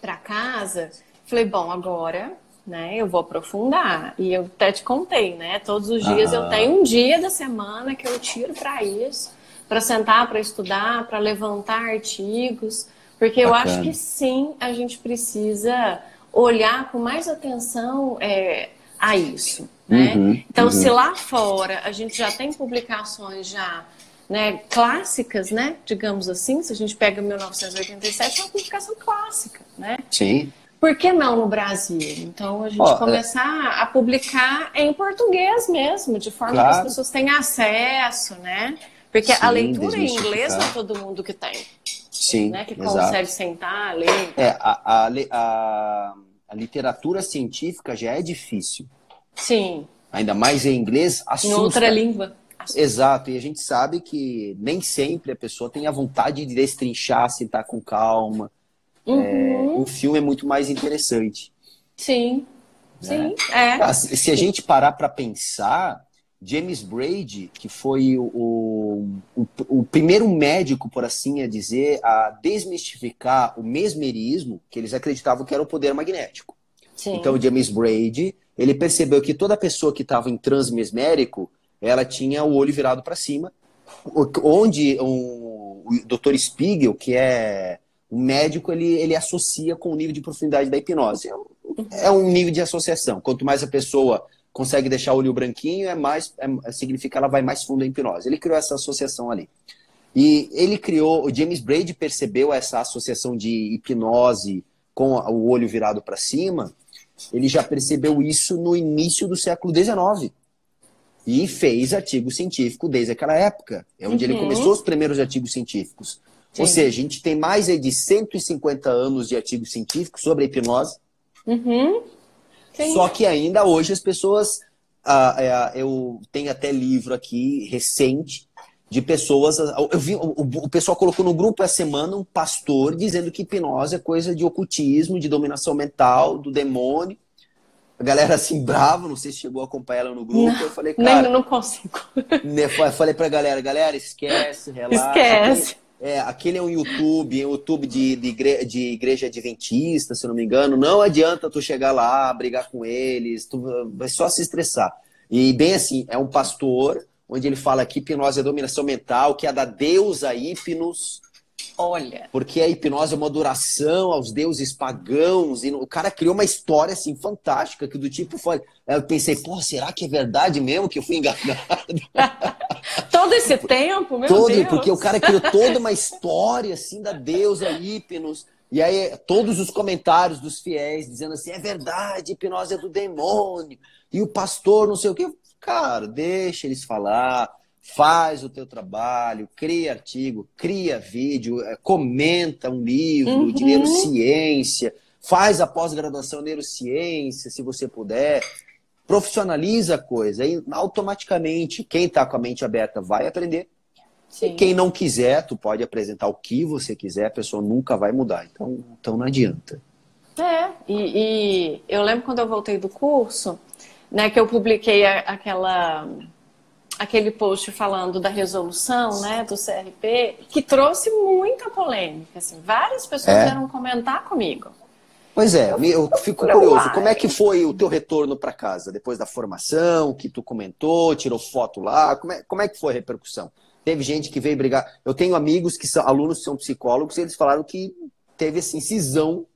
para casa. Falei, bom, agora né? Eu vou aprofundar. E eu até te contei, né? Todos os dias eu tenho um dia da semana que eu tiro para isso, para sentar, para estudar, para levantar artigos, porque eu Bacana. acho que sim, a gente precisa olhar com mais atenção é, a isso. Né? Uhum, então, uhum. se lá fora a gente já tem publicações já né, clássicas, né, digamos assim, se a gente pega 1987, é uma publicação clássica, né? Sim. Por que não no Brasil? Então a gente oh, começar é... a publicar em português mesmo, de forma claro. que as pessoas tenham acesso, né? Porque Sim, a leitura em inglês não é todo mundo que tem. Sim. Né? Que exato. consegue sentar, ler. É, a, a, a, a, literatura científica já é difícil. Sim. Ainda mais em inglês, assusta. Em outra língua. Exato, e a gente sabe que nem sempre a pessoa tem a vontade de destrinchar, sentar com calma. Uhum. É, um filme é muito mais interessante. Sim, né? sim. É. Ah, se a gente parar para pensar, James Brady, que foi o, o, o, primeiro médico, por assim dizer, a desmistificar o mesmerismo, que eles acreditavam que era o poder magnético. Sim. Então, James Brady, ele percebeu que toda pessoa que estava em transe mesmérico, ela tinha o olho virado para cima, onde um, o Dr. Spiegel, que é o médico ele, ele associa com o nível de profundidade da hipnose. É um nível de associação. Quanto mais a pessoa consegue deixar o olho branquinho, é mais é, significa que ela vai mais fundo em hipnose. Ele criou essa associação ali. E ele criou, o James Braid percebeu essa associação de hipnose com o olho virado para cima. Ele já percebeu isso no início do século XIX e fez artigo científico desde aquela época. É onde uhum. ele começou os primeiros artigos científicos. Sim. Ou seja, a gente tem mais de 150 anos de artigos científicos sobre a hipnose. Uhum. Só que ainda hoje as pessoas. Ah, é, eu tenho até livro aqui recente de pessoas. Eu vi, o, o, pessoal colocou no grupo essa semana um pastor dizendo que hipnose é coisa de ocultismo, de dominação mental, do demônio. a galera assim brava, não sei se chegou a acompanhar ela no grupo. Não, eu falei, cara. Nem, não consigo. Né, falei pra galera, galera, esquece, relaxa. Esquece. É, aquele é um YouTube, é um YouTube de, de, igre, de igreja adventista, se não me engano. Não adianta tu chegar lá, brigar com eles, tu vai só se estressar. E bem assim, é um pastor, onde ele fala que hipnose é dominação mental, que é da deusa hipnos. Olha. Porque a hipnose é uma adoração aos deuses pagãos. E o cara criou uma história assim fantástica, que do tipo foi. Eu pensei, pô, será que é verdade mesmo que eu fui enganado? Todo esse tempo, meu Todo, Deus. porque o cara criou toda uma história assim da deusa hipnos. E aí, todos os comentários dos fiéis dizendo assim: é verdade, hipnose é do demônio. E o pastor, não sei o quê. Cara, deixa eles falar, faz o teu trabalho, cria artigo, cria vídeo, é, comenta um livro Uhum. de neurociência, faz a pós-graduação em neurociência, se você puder profissionaliza a coisa e automaticamente quem está com a mente aberta vai aprender. Sim. E quem não quiser, tu pode apresentar o que você quiser, a pessoa nunca vai mudar. Então, então não adianta. É, e, e eu lembro quando eu voltei do curso, né, que eu publiquei a- aquela aquele post falando da resolução, né, do CRP, que trouxe muita polêmica, assim, várias pessoas É. vieram comentar comigo. Pois é, eu fico curioso. Como é que foi o teu retorno para casa depois da formação, que tu comentou, tirou foto lá? Como é, como é que foi a repercussão? Teve gente que veio brigar. Eu tenho amigos que são alunos que são psicólogos e eles falaram que teve assim cisão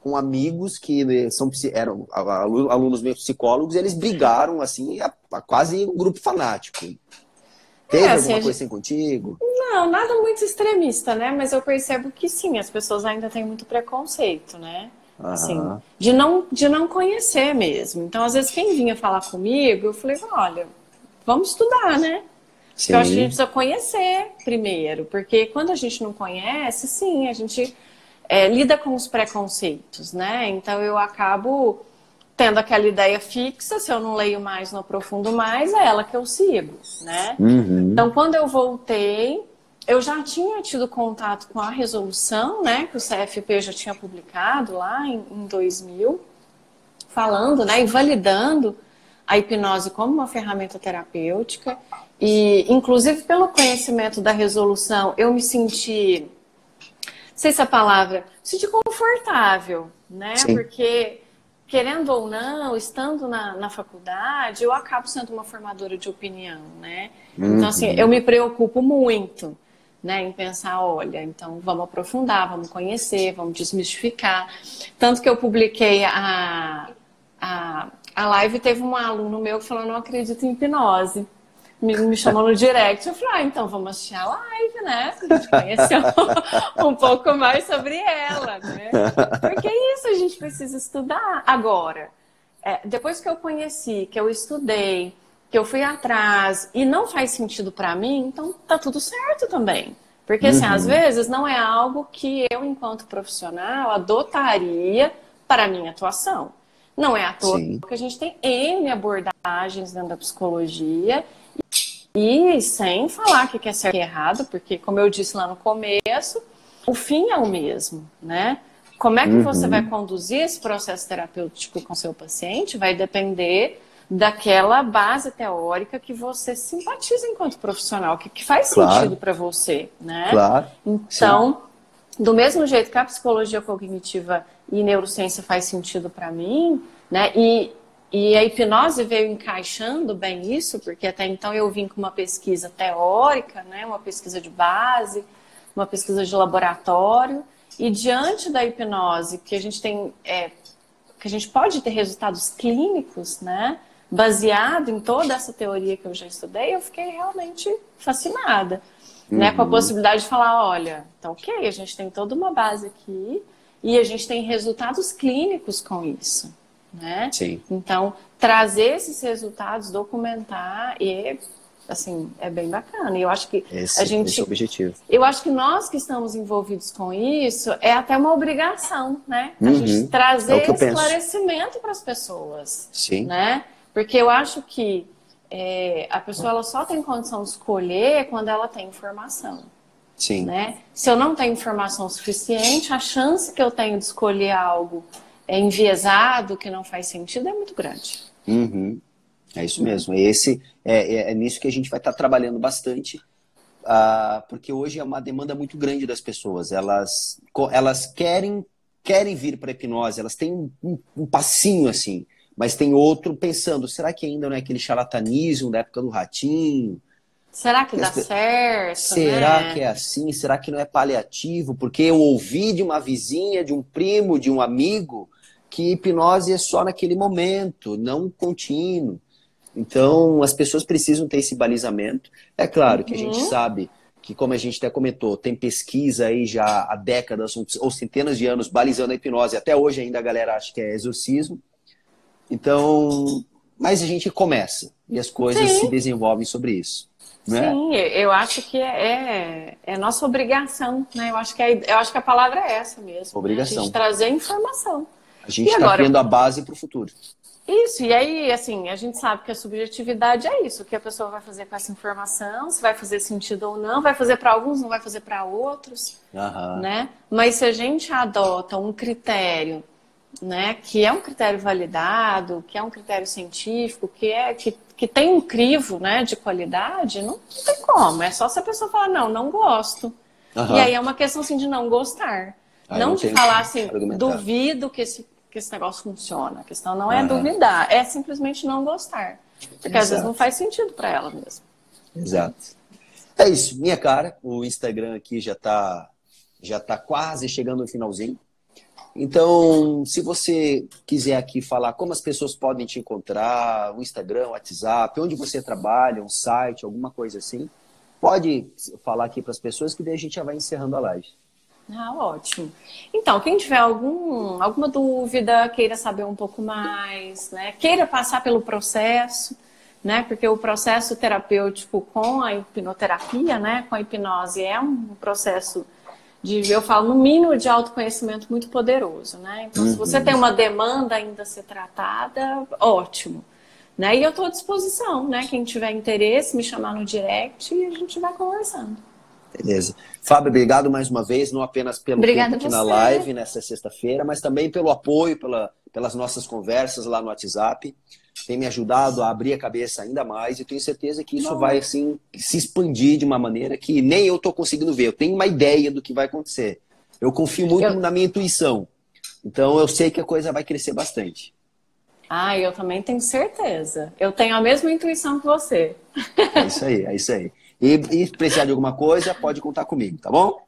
com amigos que né, são eram alu- alunos meio psicólogos e eles brigaram assim, a, a quase um grupo fanático. Teve É, assim, alguma coisa assim contigo? Não, nada muito extremista, né? Mas eu percebo que sim, as pessoas ainda têm muito preconceito, né? Assim, Aham. de não, de não conhecer mesmo. Então, às vezes, quem vinha falar comigo, eu falei, olha, vamos estudar, né? Sim. Eu acho que a gente precisa conhecer primeiro, porque quando a gente não conhece, sim, a gente é, lida com os preconceitos, né? Então eu acabo tendo aquela ideia fixa, se eu não leio mais, não aprofundo mais, é ela que eu sigo, né? Uhum. Então quando eu voltei, eu já tinha tido contato com a resolução, né? Que o CFP já tinha publicado lá em, em 2000, falando, né? E validando a hipnose como uma ferramenta terapêutica. E, inclusive, pelo conhecimento da resolução, eu me senti, não sei se a palavra, me senti confortável, né? Sim. Porque, querendo ou não, estando na, na faculdade, eu acabo sendo uma formadora de opinião, né? Então, assim, eu me preocupo muito, né? Em pensar, olha, então vamos aprofundar, vamos conhecer, vamos desmistificar. Tanto que eu publiquei a, a, a live, teve um aluno meu que falou, não acredito em hipnose me, me chamou no direct. Eu falei, ah, então vamos assistir a live, né? Pra gente conhecer um, um pouco mais sobre ela, né? Porque é isso, a gente precisa estudar. Agora, é, depois que eu conheci, que eu estudei, que eu fui atrás e não faz sentido pra mim, então tá tudo certo também. Porque, assim, Uhum. às vezes não é algo que eu, enquanto profissional, adotaria para a minha atuação. Não é à toa Sim. que a gente tem N abordagens dentro da psicologia e sem falar que é certo e errado, porque, como eu disse lá no começo, o fim é o mesmo, né? Como é que você vai conduzir esse processo terapêutico com seu paciente vai depender daquela base teórica que você simpatiza enquanto profissional, que, que faz Claro. sentido para você, né? Claro. Então, do mesmo jeito que a psicologia cognitiva e neurociência faz sentido para mim, né? E, e a hipnose veio encaixando bem isso, porque até então eu vim com uma pesquisa teórica, né? Uma pesquisa de base, uma pesquisa de laboratório, e diante da hipnose, que a gente tem, é, que a gente pode ter resultados clínicos, né? Baseado em toda essa teoria que eu já estudei, eu fiquei realmente fascinada né, com a possibilidade de falar, olha, então ok, a gente tem toda uma base aqui e a gente tem resultados clínicos com isso, né? Sim. Então, trazer esses resultados, documentar e assim, é bem bacana. E eu acho que Esse, a gente esse é o objetivo. eu acho que nós que estamos envolvidos com isso é até uma obrigação, né? A Uhum. gente É trazer penso. esclarecimento para as pessoas Sim. né? Porque eu acho que é, a pessoa ela só tem condição de escolher quando ela tem informação, Sim. né? Se eu não tenho informação suficiente, a chance que eu tenho de escolher algo enviesado, que não faz sentido, é muito grande. Uhum. É isso mesmo. É esse é, é, é, nisso que a gente vai estar trabalhando bastante, uh, porque hoje é uma demanda muito grande das pessoas. Elas, elas querem querem vir para a hipnose, elas têm um, um, passinho assim, mas tem outro pensando, será que ainda não é aquele charlatanismo da época do ratinho? Será que dá certo? Será né? que é assim? Será que não é paliativo? Porque eu ouvi de uma vizinha, de um primo, de um amigo, que hipnose é só naquele momento, não contínuo. Então, as pessoas precisam ter esse balizamento. É claro que a gente uhum. sabe que, como a gente até comentou, tem pesquisa aí já há décadas ou centenas de anos balizando a hipnose. Até hoje ainda a galera acha que é exorcismo. Então, mas a gente começa e as coisas Sim. se desenvolvem sobre isso. Né? Sim, eu acho que é, é, é, nossa obrigação, né? Eu acho, que é, eu acho que a palavra é essa mesmo. Obrigação. Né? A gente trazer informação. A gente está agora... criando a base para o futuro. Isso, e aí, assim, a gente sabe que a subjetividade é isso, o que a pessoa vai fazer com essa informação, se vai fazer sentido ou não, vai fazer para alguns, não vai fazer para outros, uhum. né? Mas se a gente adota um critério, né, que é um critério validado, que é um critério científico, que é que, que tem um crivo, né, de qualidade, não, não tem como, é só se a pessoa falar, não, não gosto. Uhum. E aí é uma questão, assim, de não gostar. Aí não de falar assim, duvido que esse que esse negócio funciona. A questão não é uhum. duvidar, é simplesmente não gostar. Porque Exato. às vezes não faz sentido para ela mesmo. Exato. É isso, minha cara. O Instagram aqui já está já tá quase chegando no finalzinho. Então, se você quiser aqui falar como as pessoas podem te encontrar, o Instagram, o WhatsApp, onde você trabalha, um site, alguma coisa assim, pode falar aqui para as pessoas que daí a gente já vai encerrando a live. Ah, ótimo. Então, quem tiver algum, alguma dúvida, queira saber um pouco mais, né? Queira passar pelo processo, né? Porque o processo terapêutico com a hipnoterapia, né? Com a hipnose é um processo de, eu falo, no mínimo de autoconhecimento muito poderoso, né? Então, uhum. se você tem uma demanda ainda a ser tratada, ótimo. Né? E eu estou à disposição, né? Quem tiver interesse, me chamar no direct e a gente vai conversando. Beleza. Fábio, obrigado mais uma vez, não apenas pelo Obrigada tempo aqui na live nessa sexta-feira, mas também pelo apoio, pela, pelas nossas conversas lá no WhatsApp. Tem me ajudado a abrir a cabeça ainda mais e tenho certeza que isso vai assim se expandir de uma maneira que nem eu estou conseguindo ver. Eu tenho uma ideia do que vai acontecer. Eu confio muito eu... na minha intuição. Então eu sei que a coisa vai crescer bastante. Ah, eu também tenho certeza. Eu tenho a mesma intuição que você. É isso aí, é isso aí. E, e precisar de alguma coisa, pode contar comigo, tá bom?